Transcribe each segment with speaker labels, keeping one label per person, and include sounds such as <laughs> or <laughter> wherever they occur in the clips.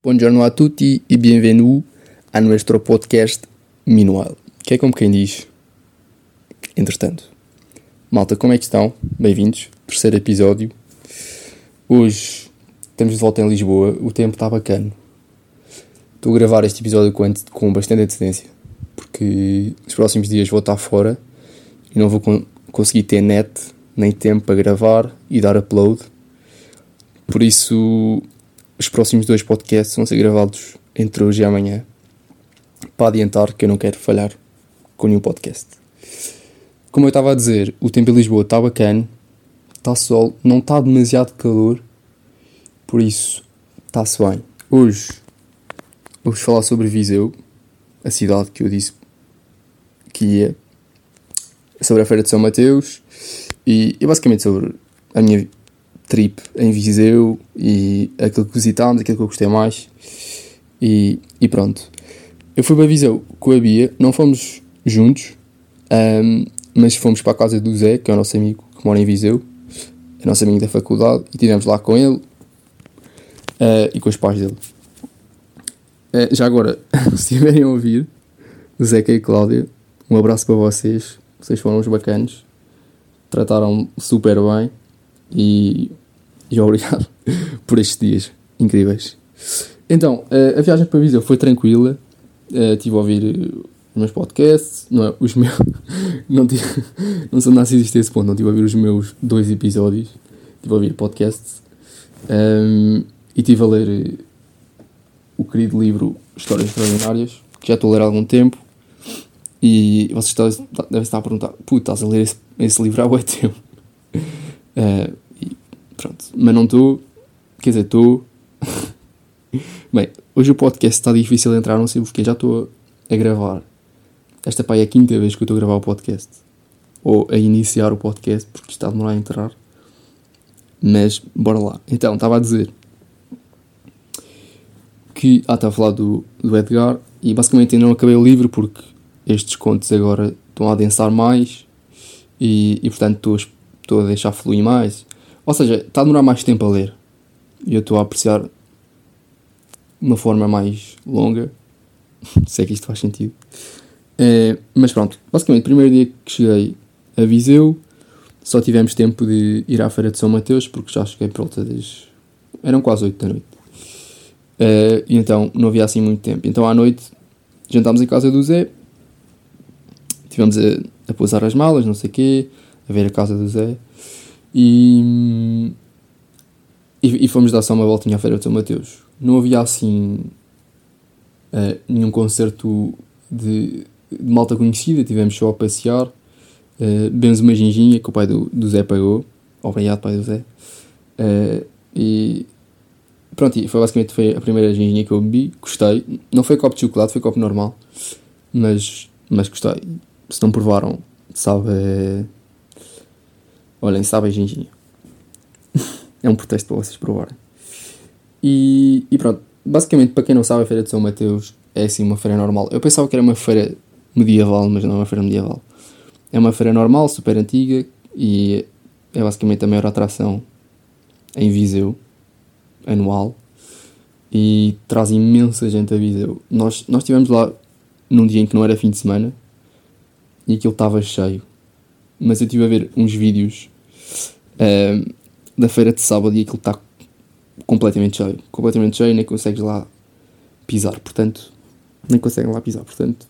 Speaker 1: Buongiorno a tutti e bienvenue a nuestro podcast Minual. Que é como quem diz. Entretanto. Malta, como é que estão? Bem-vindos. Terceiro episódio. Hoje estamos de volta em Lisboa. O tempo está bacana. Estou a gravar este episódio com, com bastante antecedência. Porque nos próximos dias vou estar fora e não vou con conseguir ter net nem tempo para gravar e dar upload. Por isso, os próximos dois podcasts vão ser gravados entre hoje e amanhã. Para adiantar que eu não quero falhar com nenhum podcast. Como eu estava a dizer, o tempo em Lisboa está bacana, está sol, não está demasiado calor, por isso está-se bem. Hoje vou-vos falar sobre Viseu, a cidade que eu disse que ia, sobre a Feira de São Mateus e, e basicamente sobre a minha trip em Viseu e aquilo que visitámos, aquilo que eu gostei mais e, e pronto. Eu fui para Viseu com a Bia, não fomos juntos, um, mas fomos para a casa do Zé, que é o nosso amigo que mora em Viseu, é nosso amigo da faculdade, e estivemos lá com ele uh, e com os pais dele. Uh, já agora, <laughs> se estiverem a ouvir, Zeca e Cláudia, um abraço para vocês, vocês foram uns bacanos, trataram super bem e, e obrigado <laughs> por estes dias incríveis. Então, a viagem para Viseu foi tranquila. Estive a ouvir os meus podcasts, não é? Os <laughs> meus. Não, tive, <laughs> não sou narcisista a esse ponto, não estive a ouvir os meus dois episódios. Estive a ouvir podcasts. Um, e estive a ler o querido livro Histórias Extraordinárias, que já estou a ler há algum tempo. E vocês devem estar a perguntar: puta, estás a ler esse, esse livro há muito tempo. Uh, pronto, mas não estou, quer dizer, estou. <laughs> Bem, hoje o podcast está difícil de entrar, não sei porque já estou a gravar. Esta pá é a quinta vez que eu estou a gravar o podcast. Ou a iniciar o podcast, porque está a demorar a entrar. Mas, bora lá. Então, estava a dizer que. Ah, estava a falar do, do Edgar. E basicamente ainda não acabei o livro porque estes contos agora estão a adensar mais. E, e portanto estou, estou a deixar fluir mais. Ou seja, está a demorar mais tempo a ler. E eu estou a apreciar de uma forma mais longa. <laughs> Se é que isto faz sentido. É, mas pronto, basicamente, primeiro dia que cheguei a Viseu, só tivemos tempo de ir à Feira de São Mateus, porque já cheguei por volta das. eram quase 8 da noite. É, e então não havia assim muito tempo. Então à noite jantámos em casa do Zé, tivemos a, a pousar as malas, não sei o quê, a ver a casa do Zé. E, e, e, fomos dar só uma voltinha à Feira de São Mateus. Não havia assim uh, nenhum concerto de, de, malta conhecida, tivemos só a passear. Uh, bebemos uma ginginha que o pai do, do Zé pagou. Obrigado, pai do Zé. Uh, e pronto, foi basicamente foi a primeira ginginha que eu bebi. Gostei. Não foi copo de chocolate, foi copo normal. Mas, mas gostei. Se não provaram, sabe. Olhem, sabe a ginginha. <laughs> é um protesto para vocês provarem. E, e pronto, basicamente, para quem não sabe, a Feira de São Mateus é assim uma feira normal. Eu pensava que era uma feira medieval, mas não é uma feira medieval. É uma feira normal, super antiga e é basicamente a maior atração em Viseu, anual. E traz imensa gente a Viseu. Nós, nós estivemos lá num dia em que não era fim de semana e aquilo estava cheio mas eu estive a ver uns vídeos uh, da feira de sábado e aquilo está completamente cheio. Completamente cheio, nem consegues lá pisar, portanto, nem conseguem lá pisar, portanto,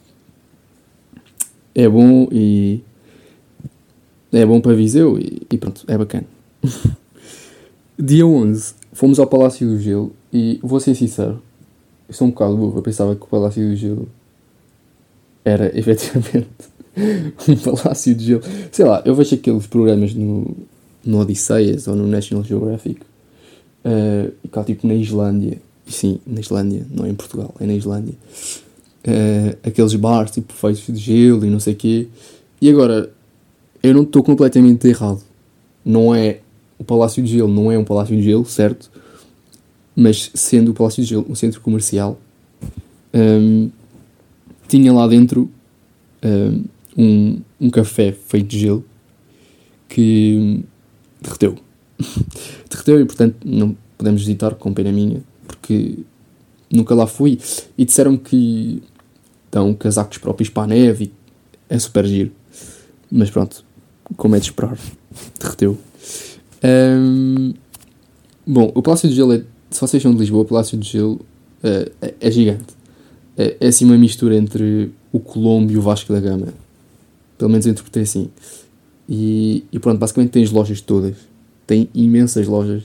Speaker 1: é bom e é bom para Viseu e, e pronto, é bacana. <laughs> Dia 11, fomos ao Palácio do Gelo e vou ser sincero, eu sou um bocado burro, eu pensava que o Palácio do Gelo era <laughs> efetivamente <laughs> um palácio de gelo. Sei lá, eu vejo aqueles programas no, no Odisseias ou no National Geographic uh, cá tipo na Islândia. Sim, na Islândia, não é em Portugal, é na Islândia. Uh, aqueles bares tipo feitos de gelo e não sei o quê. E agora, eu não estou completamente errado. Não é. O Palácio de Gelo não é um Palácio de Gelo, certo? Mas sendo o Palácio de Gelo um centro comercial, um, ehm, tinha lá dentro um, ehm, um, um café feito de gelo que derreteu. <laughs> derreteu e, portanto, não podemos visitar com pena minha, porque nunca lá fui. E disseram que dão casacos próprios para a neve e é super giro. Mas pronto, como é de esperar, derreteu. Um, bom, o Palácio de Gelo é, se vocês são de Lisboa, o Palácio de Gelo uh, é, é, gigante. É, é assim uma mistura entre o Colombo e o Vasco da Gama. Pelo menos eu interpretei assim. E, e pronto, basicamente tem as lojas todas. Tem imensas lojas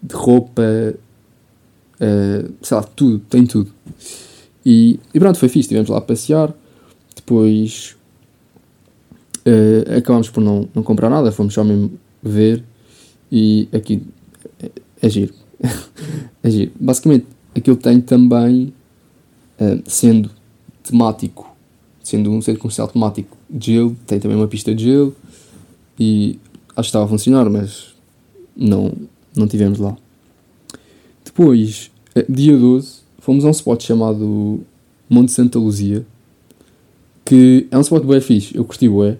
Speaker 1: de roupa, uh, sei lá, tudo, tem tudo. E, e pronto, foi fixe, estivemos lá a passear. Depois uh, acabámos por não, não comprar nada, fomos só mesmo ver. E aqui é, é giro. <laughs> é giro. Basicamente, aquilo tem também, uh, sendo temático, sendo um centro comercial temático gelo, tem também uma pista de gelo. E acho que estava a funcionar, mas não, não tivemos lá. Depois, eh, dia 12, fomos a um spot chamado Monte Santa Luzia, que é um spot bem fixe, eu curti bué.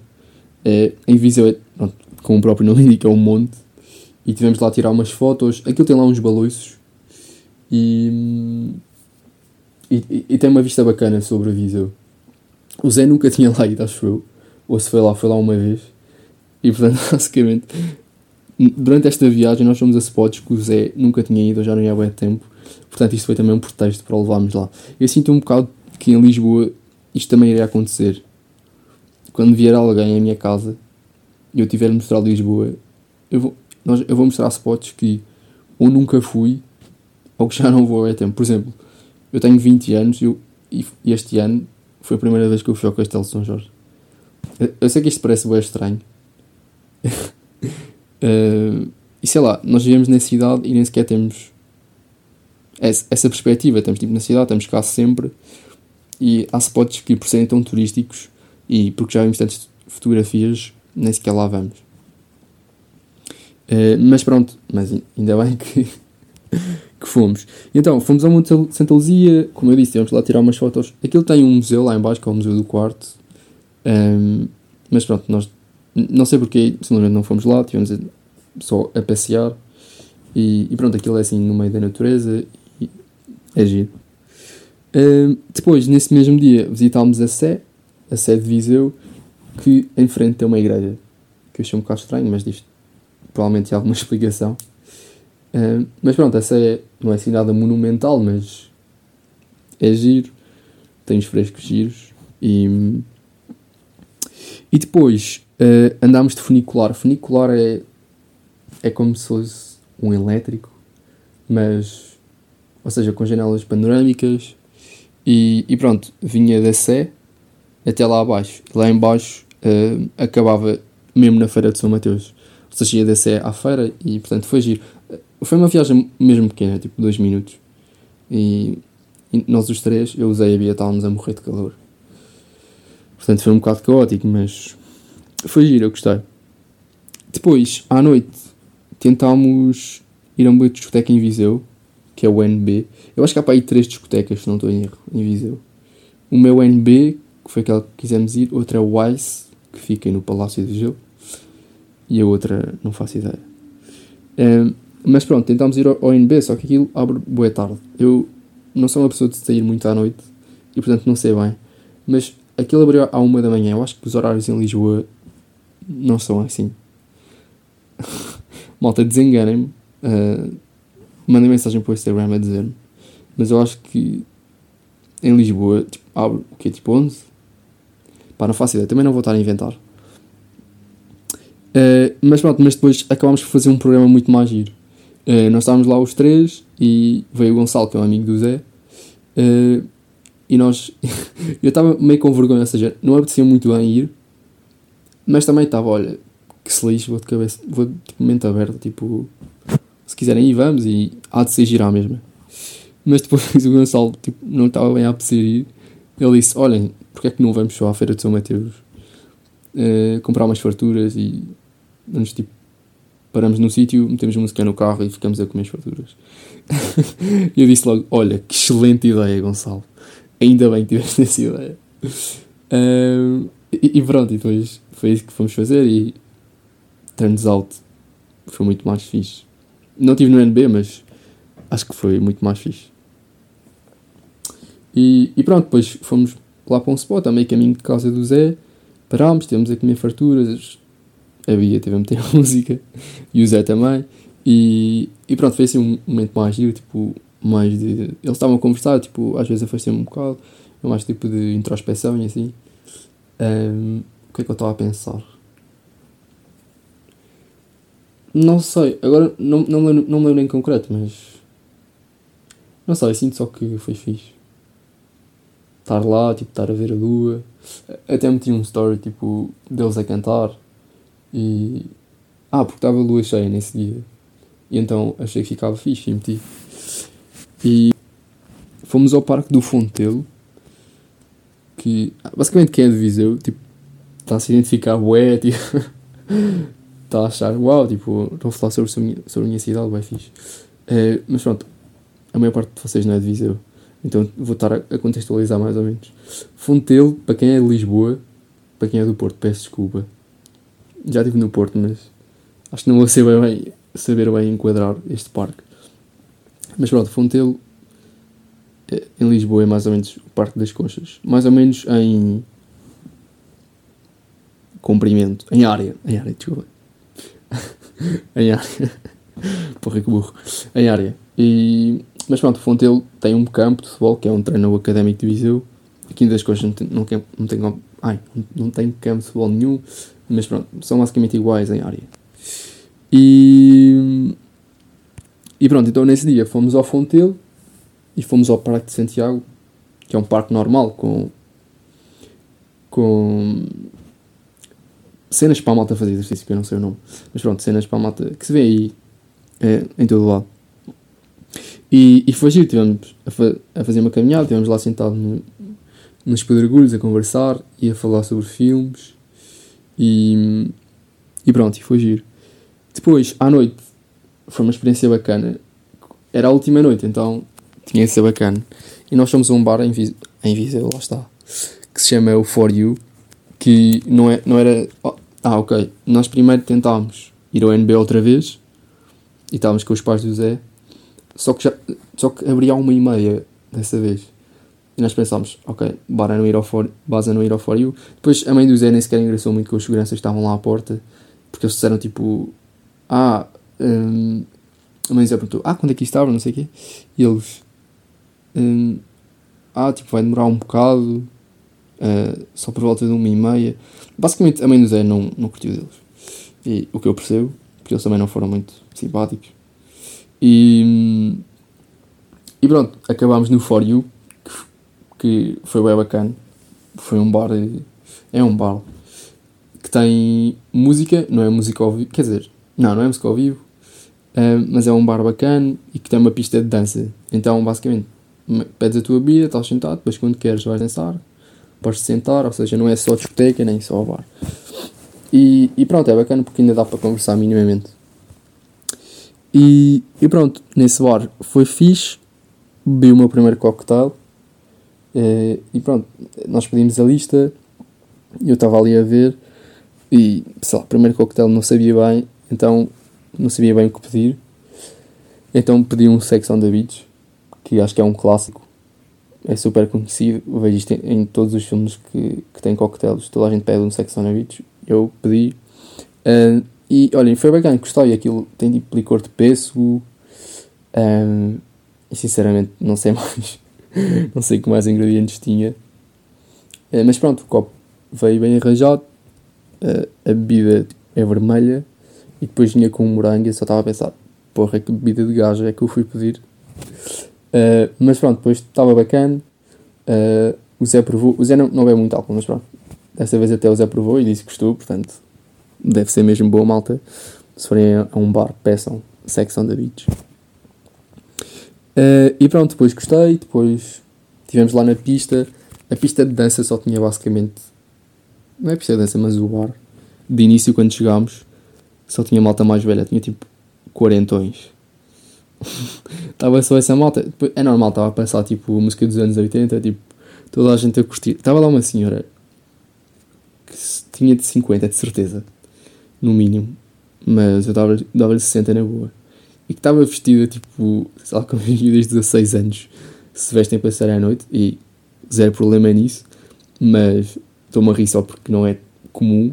Speaker 1: É, em Viseu, é, pronto, como o próprio nome <laughs> indica, é um monte. E tivemos lá a tirar umas fotos. Aquilo tem lá uns baloiços. E, e, e, tem uma vista bacana sobre a Viseu. O Zé nunca tinha lá ido, acho eu. Ou se foi lá, foi lá uma vez. E portanto, <laughs> basicamente, durante esta viagem nós fomos a spots que o Zé nunca tinha ido, já não ia há bem tempo. Portanto, isto foi também um pretexto para o levarmos lá. Eu sinto um bocado que em Lisboa isto também iria acontecer. Quando vier alguém à minha casa e eu tiver de mostrar Lisboa, eu vou, nós, eu vou mostrar spots que ou nunca fui ou que já não vou há tempo. Por exemplo, eu tenho 20 anos eu, e este ano foi a primeira vez que eu fui ao Castelo de São Jorge. Eu, sei que isto parece bem estranho. Uh, <laughs> e sei lá, nós vivemos na cidade e nem sequer temos essa perspectiva. Estamos tipo na cidade, estamos cá sempre e há spots que por serem tão turísticos e porque já vimos tantas fotografias, nem sequer lá vamos. Uh, mas pronto, mas ainda bem que, <laughs> que fomos. E então, fomos ao Monte Santa Luzia, como eu disse, tivemos lá tirar umas fotos. Aquilo tem um museu lá embaixo, que é o Museu do Quarto. Um, mas pronto, nós não sei porque, simplesmente não fomos lá, tivemos só a passear e, e, pronto, aquilo é assim no meio da natureza e é giro. Uh, depois, nesse mesmo dia, visitámos a Sé, a Sé de Viseu, que em frente tem uma igreja, que eu achei um bocado estranho, mas disto provavelmente há alguma <laughs> explicação. Uh, mas pronto, essa é, não é assim nada monumental, mas é giro, tem os frescos giros e, e depois Uh, andámos de funicular. Funicular é, é como se fosse um elétrico, mas, ou seja, com janelas panorâmicas. E, e pronto, vinha da Sé até lá abaixo. Lá embaixo uh, acabava mesmo na Feira de São Mateus. Ou seja, ia da Sé à feira e, portanto, foi giro. Foi uma viagem mesmo pequena, tipo dois minutos. E, e nós os três, eu usei a Bia, estávamos a morrer de calor. Portanto, foi um bocado caótico, mas foi giro, eu gostei. Depois, à noite, tentámos ir a uma discoteca em Viseu, que é o NB. Eu acho que há para aí três discotecas, se não estou em erro, em Viseu. Uma é o NB, que foi aquela que quisemos ir. Outra é o Ice, que fica no Palácio de Viseu. E a outra, não faço ideia. Um, mas pronto, tentámos ir ao, NB, só que aquilo abre boa tarde. Eu não sou uma pessoa de sair muito à noite e portanto não sei bem. Mas aquilo abriu à uma da manhã. Eu acho que os horários em Lisboa não são assim. <laughs> Malta, desenganem-me. Uh, mandem mensagem para o Instagram a dizer-me. Mas eu acho que em Lisboa tipo, abre o quê? Tipo 11? Pá, não faço ideia. Também não vou estar a inventar. Uh, mas pronto, mas depois acabámos por fazer um programa muito mais giro. Uh, nós estávamos lá os três e veio o Gonçalo, que é um amigo do Zé. Uh, e nós. <laughs> eu estava meio com vergonha, ou seja, não apetecia muito bem ir. Mas também estava, olha, que se lixe, vou de cabeça, vou de mente aberta, tipo, se quiserem ir, vamos, e há de ser girar mesmo. Mas depois <laughs> o Gonçalo, tipo, não estava bem a apetecer ir, ele disse, olhem, porque é que não vamos só à Feira de São Mateus uh, comprar umas farturas e vamos, tipo, paramos no sítio, metemos música no carro e ficamos a comer as farturas. e <laughs> eu disse logo, olha, que excelente ideia, Gonçalo. Ainda bem que tiveste <laughs> essa ideia. E, e pronto, e depois foi isso que fomos fazer e turns out foi muito mais fixe. Não tive no NB, mas acho que foi muito mais fixe. E, e pronto, depois fomos lá para um spot, a meio caminho de casa do Zé, parámos, tivemos a comer farturas, a Bia teve a meter <laughs> música, e o Zé também, e, e pronto, foi assim um momento mais giro, tipo, mais de... Eles estavam a conversar, tipo, às vezes afastei-me um bocado, mais tipo de introspeção e assim. Um, o que é que eu estava a pensar? Não sei, agora não, não, não, não lembro em concreto, mas. Não sei, sinto só que foi fixe. Estar lá, tipo, estar a ver a lua. Até meti um story, tipo, deles a cantar. E. Ah, porque estava lua cheia nesse dia. E então achei que ficava fixe e meti. E. Fomos ao Parque do Fontelo. Que. Basicamente, quem é de Viseu, tipo, está a se identificar, bué, <laughs> tipo. está a achar, uau, tipo, estou a falar sobre, sobre a minha cidade, bem fixe. É, mas pronto, a maior parte de vocês não é de Viseu, então vou estar a contextualizar mais ou menos. Fontelo, para quem é de Lisboa, para quem é do Porto, peço desculpa. Já estive no Porto, mas acho que não vou saber bem, saber bem enquadrar este parque. Mas pronto, Fontelo, é, em Lisboa, é mais ou menos o Parque das Conchas. Mais ou menos em comprimento, em área, em área, desculpa. <laughs> em área. Porra, que burro. Em área. E, mas pronto, Fontelo tem um campo de futebol, que é um treino académico de Viseu. Aqui das coisas não tem, não, não, tem, ai, não tem campo de futebol nenhum, mas pronto, são basicamente iguais em área. E, e pronto, então nesse dia fomos ao Fontelo e fomos ao Parque de Santiago, que é um parque normal, com, com cenas para a malta fazer exercício, que eu não sei o nome, mas pronto, cenas para a malta que se vê aí é, em todo o lado. E, e foi giro, estivemos a, fa a, fazer uma caminhada, estivemos lá sentados no, nos pedregulhos a conversar e a falar sobre filmes e, e pronto, e foi giro. Depois, à noite, foi uma experiência bacana. Era a última noite, então tinha de ser bacana. E nós fomos a um bar em, Vis em Viseu, lá está, que se chama o For You, que não, é, não era. Oh, ah, ok. Nós primeiro tentámos ir ao NB outra vez e estávamos com os pais do Zé, só que, já, só que abria uma e meia dessa vez. E nós pensámos, ok, bora não ir ao for, base não ir ao For You. Depois a mãe do Zé nem sequer engraçou muito com os seguranças que estavam lá à porta, porque eles disseram tipo, ah, um, a mãe do Zé perguntou, ah, quando é que estava, não sei o quê. E eles, um, ah, tipo, vai demorar um bocado, uh, só por volta de uma e meia. Basicamente, a mãe do Zé não, não curtiu deles. E o que eu percebo, porque eles também não foram muito simpáticos. E, e pronto, acabámos no For You, que, foi bem bacana. Foi um bar, é um bar que tem música, não é música ao vivo, quer dizer, não, não é música ao vivo, uh, mas é um bar bacana e que tem uma pista de dança. Então, basicamente, pedes a tua bebida, estás sentado, depois quando queres vais dançar, podes sentar, ou seja, não é só discoteca nem só bar. E, e pronto, é bacana porque ainda dá para conversar minimamente. E, e pronto, nesse bar foi fixe, bebi o meu primeiro cocktail e, e pronto, nós pedimos a lista e eu estava ali a ver e, sei lá, primeiro cocktail não sabia bem, então não sabia bem o que pedir. Então pedi um Sex on the Beach, que acho que é um clássico é super conhecido, vejo isto em, em, todos os filmes que, que têm coquetéis, toda a gente pede um Sex on the Beach, eu pedi. Uh, e olhem, foi bacana, gostei, aquilo tem tipo licor de pêssego, um, e sinceramente não sei <laughs> mais, <laughs> não sei que mais ingredientes tinha. Uh, mas pronto, o copo veio bem arranjado, uh, a bebida é vermelha, e depois vinha com um morango e só estava a pensar, porra, que bebida de gajo é que eu fui pedir. Uh, mas pronto, depois estava bacana. Uh, o Zé provou. O Zé não, não bebe muito álcool, mas pronto. Desta vez até o Zé provou e disse que gostou, portanto deve ser mesmo boa malta. Se forem a, um bar, peçam on the Beach. Uh, e pronto, depois gostei. Depois estivemos lá na pista. A pista de dança só tinha basicamente. Não é pista de dança, mas o bar. De início, quando chegámos, só tinha malta mais velha. Tinha tipo quarentões <laughs> Estava só essa malta. É normal, estava a pensar tipo música dos anos 80, tipo, toda a gente a curtir. Estava lá uma senhora que tinha de 50, de certeza, no mínimo, mas eu dava-lhe 60 na boa. E que estava vestida tipo, sei lá, como desde 16 anos, se vestem para sair à noite e zero problema nisso, mas estou-me a rir só porque não é comum.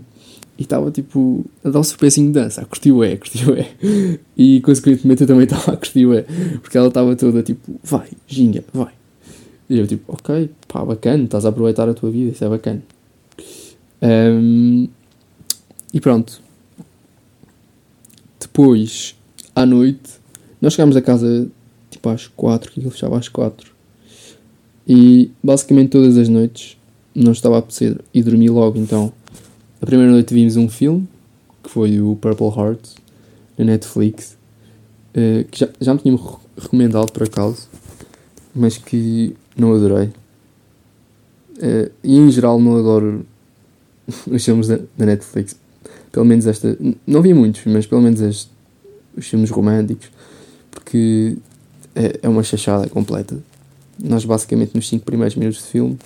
Speaker 1: E estava tipo a dar um surpresinho de dança, a curtir o é, a curtir o é. E consequentemente eu também estava a curtir o é, porque ela estava toda tipo, vai, ginga, vai. E eu tipo, ok, pá, bacana, estás a aproveitar a tua vida, isso é bacana. Um, e pronto. Depois, à noite, nós chegámos a casa tipo às 4, que ele fechava às 4. E basicamente todas as noites não estava a apetecer e dormi logo. Então, a primeira noite vimos um filme que foi o Purple Heart na Netflix, uh, que já, já me tinham recomendado por acaso, mas que não adorei. Uh, e em geral não adoro <laughs> os filmes da, Netflix. Pelo menos esta. Não vi muitos, mas pelo menos este, os filmes românticos. Porque é, é uma chachada completa. Nós, basicamente, nos 5 primeiros minutos de filme,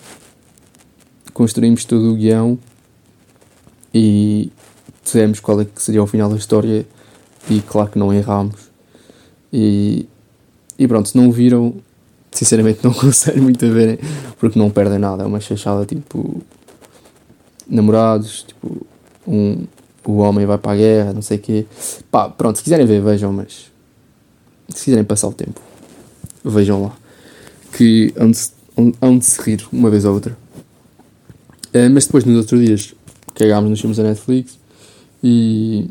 Speaker 1: construímos todo o guião e dissemos qual é que seria o final da história. E claro que não errámos. E, e pronto, se não viram, sinceramente <laughs> não aconselho muito a verem, porque não perdem nada. É uma chachada tipo. Namorados, tipo. Um, o homem vai para a guerra, não sei o quê. Pá, pronto, se quiserem ver, vejam, mas. Se quiserem passar o tempo, vejam lá. Que hão de, de se rir uma vez ou outra. Uh, mas depois, nos outros dias, cagámos nos filmes da Netflix e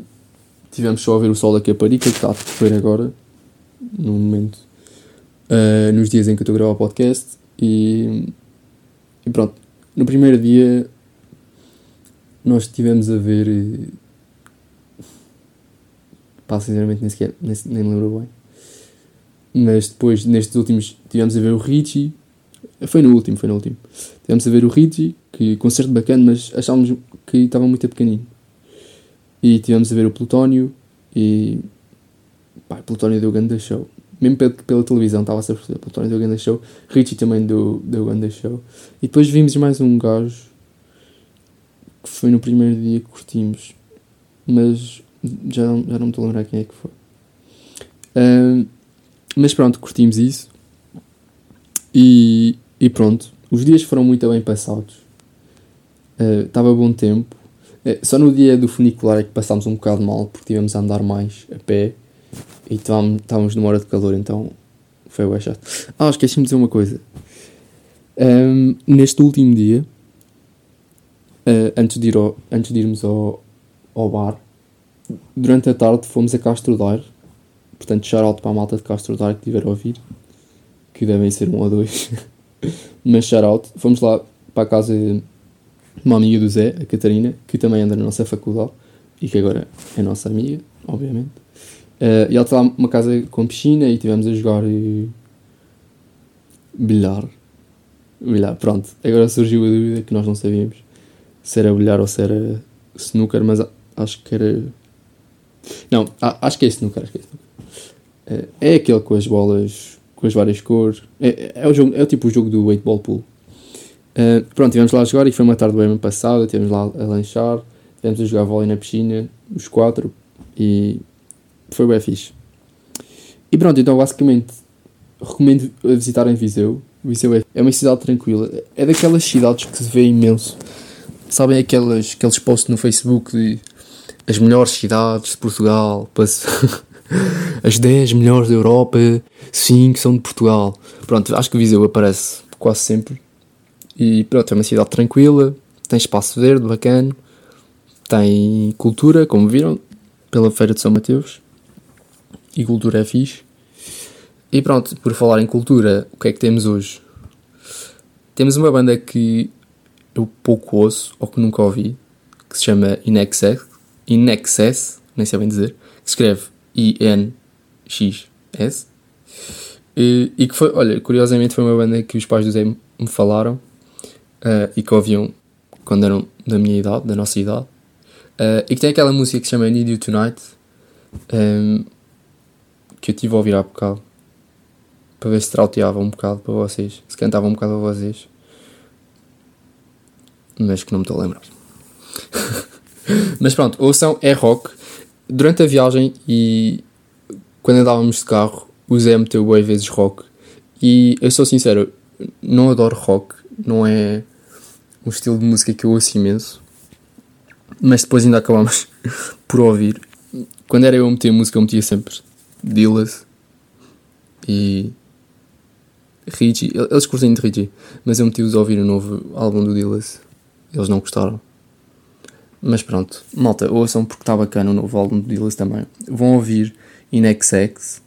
Speaker 1: tivemos só a ver o Sol da Caparica, que está a decorrer agora, no momento uh, nos dias em que eu estou a gravar o podcast. E, e, pronto, no primeiro dia nós estivemos a ver. Pá, sinceramente nem sequer, nem, nem me lembro bem. Mas depois, nestes últimos, tivemos a ver o Richie. Foi no último, foi no último. Tivemos a ver o Richie, que concerto bacana, mas achámos que estava muito pequenino. E tivemos a ver o Plutónio e. Pá, Plutónio deu grande show mesmo pela, pela televisão, estava a ser o Tony deu grande show, Richie também deu, deu grande show. E depois vimos mais um gajo que foi no primeiro dia que curtimos, mas já, já não me estou a lembrar quem é que foi. Uh, mas pronto, curtimos isso e, e pronto, os dias foram muito bem passados. Uh, estava bom tempo. Uh, só no dia do funicular é que passámos um bocado mal porque tivemos a andar mais a pé e estávamos numa hora de calor, então foi o chato. Ah, esqueci-me de dizer uma coisa. Um, neste último dia, uh, antes, de ir ao, antes de irmos ao, ao bar, durante a tarde fomos a Castro Daire. Portanto, shout para a malta de Castro Daire que tiver a ouvir, que devem ser um ou dois. <laughs> Mas shout fomos lá para a casa de uma amiga do Zé, a Catarina, que também anda na nossa faculdade e que agora é nossa amiga, obviamente. Uh, e ela estava uma casa com piscina e tivemos a jogar uh, bilhar. Bilhar, pronto. Agora surgiu a dúvida que nós não sabíamos se era bilhar ou se era snooker, mas acho que era. Não, acho que é snooker. Acho que é, snooker. Uh, é aquele com as bolas com as várias cores. É, é, o, jogo, é o tipo o jogo do 8 ball pool. Uh, pronto, tivemos lá a jogar e foi uma tarde bem passada. Tivemos lá a lanchar, tivemos a jogar vôlei na piscina, os quatro, e foi bem fixe. E pronto, então basicamente recomendo visitarem Viseu. Viseu é, é uma cidade tranquila. É daquelas cidades que se vê imenso. Sabem aquelas, aqueles posts no Facebook de as melhores cidades de Portugal, <laughs> as 10 melhores da Europa, 5 são de Portugal. Pronto, acho que Viseu aparece quase sempre. E pronto, é uma cidade tranquila, tem espaço verde, bacana, tem cultura, como viram, pela Feira de São Mateus e cultura é fixe. E pronto, por falar em cultura, o que é que temos hoje? Temos uma banda que eu pouco ouço, ou que nunca ouvi, que se chama Inexcess, Inexcess nem sei bem dizer, que escreve I-N-X-S. E, e, que foi, olha, curiosamente foi uma banda que os pais do Zé me falaram uh, e que ouviam quando eram da minha idade, da nossa idade. Uh, e que tem aquela música que se chama Need You Tonight. Um, que eu tive a ouvir há bocado para ver se trauteava um bocado para vocês, se cantava um bocado a vocês, mas que não me estou a lembrar. <laughs> mas pronto, ouçam, é rock. Durante a viagem e quando andávamos de carro, o Zé meteu boas vezes rock E eu sou sincero, não adoro rock, não é um estilo de música que eu ouço imenso, mas depois ainda acabámos <laughs> por ouvir. Quando era eu a meter música, eu metia sempre Dillas e Richie. Eles curtem de Richie, mas eu meti-os a ouvir o novo álbum do Dillas. Eles não gostaram. Mas pronto, malta, ouçam porque está bacana o novo álbum do Dillas também. Vão ouvir In XX.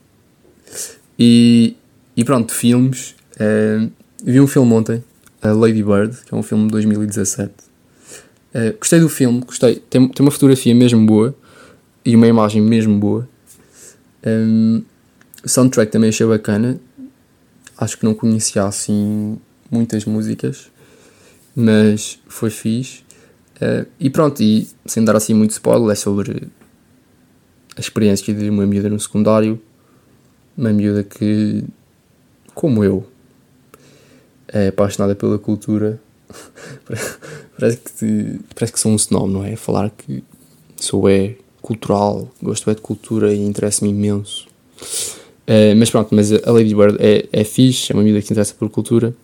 Speaker 1: E, e pronto, filmes. Uh, vi um filme ontem, a Lady Bird, que é um filme de 2017. Uh, eh, gostei do filme, gostei. Tem, tem uma fotografia mesmo boa e uma imagem mesmo boa. Um, o soundtrack também achei bacana. Acho que não conhecia assim muitas músicas, mas foi fixe. Uh, e pronto, e sem dar assim muito spoiler, é sobre a experiência de uma miúda no secundário. Uma miúda que, como eu, é apaixonada pela cultura. <laughs> parece, que, parece que sou um snob, não é? Falar que sou é cultural, gosto é de cultura e interessa-me imenso. Uh, mas pronto, mas a Lady Bird é, é fixe, é uma miúda que interessa por cultura.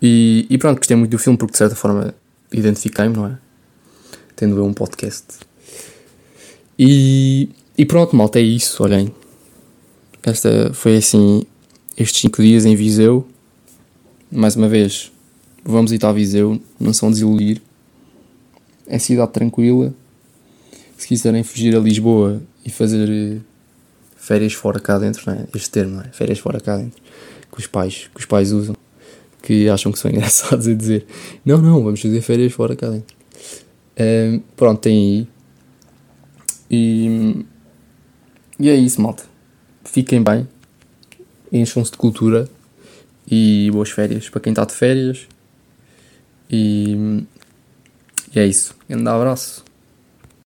Speaker 1: E, e pronto, gostei muito do filme porque de certa forma identifiquei-me, não é? Tendo eu um podcast. E, e pronto, malta, é isso, olhem. Esta foi assim, estes 5 dias em Viseu. Mais uma vez, vamos ir a Viseu, não são desiludir. É cidade tranquila. Se quiserem fugir a Lisboa e fazer eh, férias fora cá dentro, não é? Este termo, não é? Férias fora cá dentro. Que os pais, que os pais usam. Que acham que são <laughs> engraçados a dizer não, não, vamos fazer férias fora cá dentro. Um, pronto, tem aí. E, e é isso, malta. Fiquem bem. Encham-se de cultura. E boas férias para quem está de férias. E, e é isso. Um abraço.